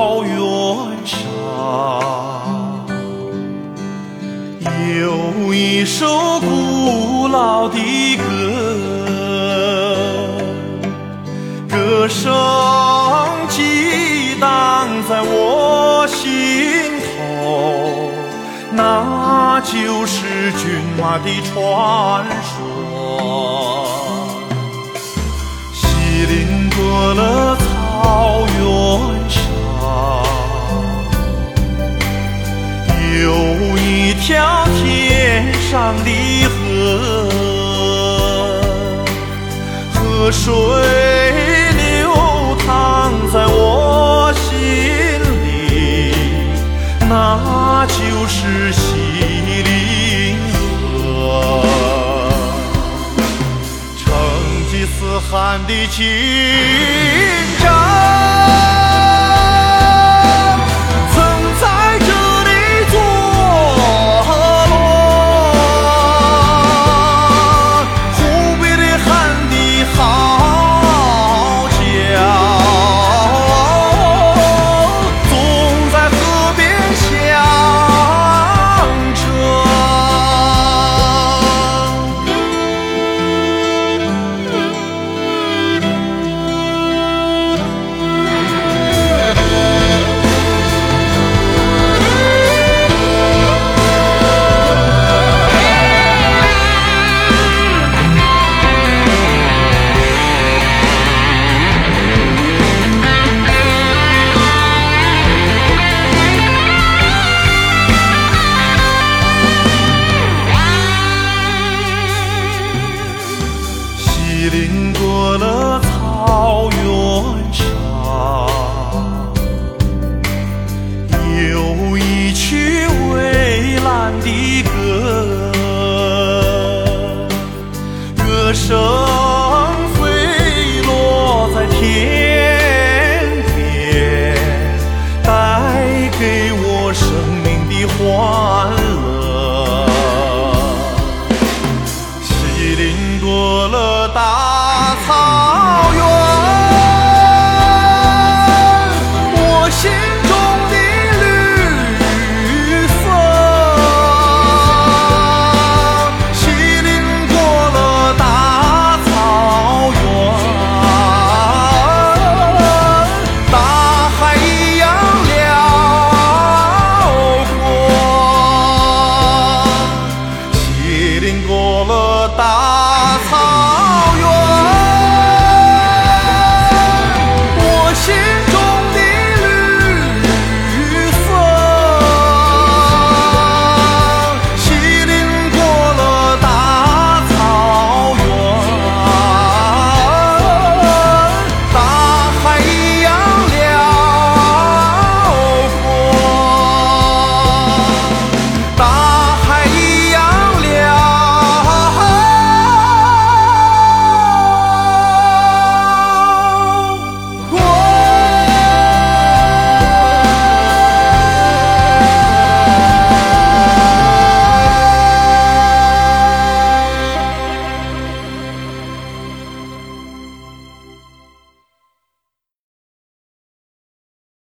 草原上，有一首古老的歌，歌声激荡在我心头，那就是骏马的传说。西林过了草原的河河水流淌在我心里那就是西林河。成吉思汗的勋章你领过了草原上有一曲蔚蓝的歌歌声 Tớ